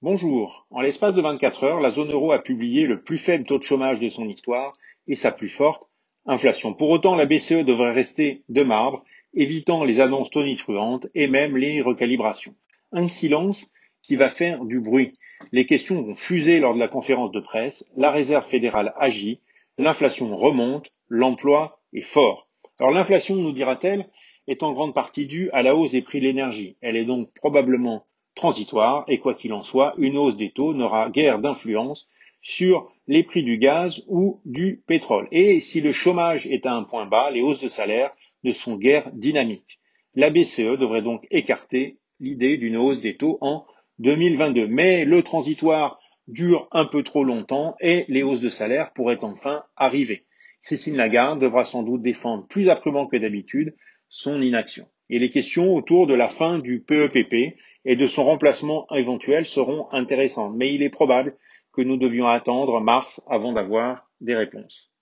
Bonjour. En l'espace de 24 heures, la zone euro a publié le plus faible taux de chômage de son histoire et sa plus forte inflation. Pour autant, la BCE devrait rester de marbre, évitant les annonces tonitruantes et même les recalibrations. Un silence qui va faire du bruit. Les questions vont fuser lors de la conférence de presse, la réserve fédérale agit, l'inflation remonte, l'emploi est fort. Alors l'inflation, nous dira-t-elle, est en grande partie due à la hausse des prix de l'énergie. Elle est donc probablement transitoire et quoi qu'il en soit, une hausse des taux n'aura guère d'influence sur les prix du gaz ou du pétrole. Et si le chômage est à un point bas, les hausses de salaire ne sont guère dynamiques. La BCE devrait donc écarter l'idée d'une hausse des taux en 2022. Mais le transitoire dure un peu trop longtemps et les hausses de salaire pourraient enfin arriver. Christine Lagarde devra sans doute défendre plus âprement que d'habitude son inaction et les questions autour de la fin du PEPP e et de son remplacement éventuel seront intéressantes. Mais il est probable que nous devions attendre mars avant d'avoir des réponses.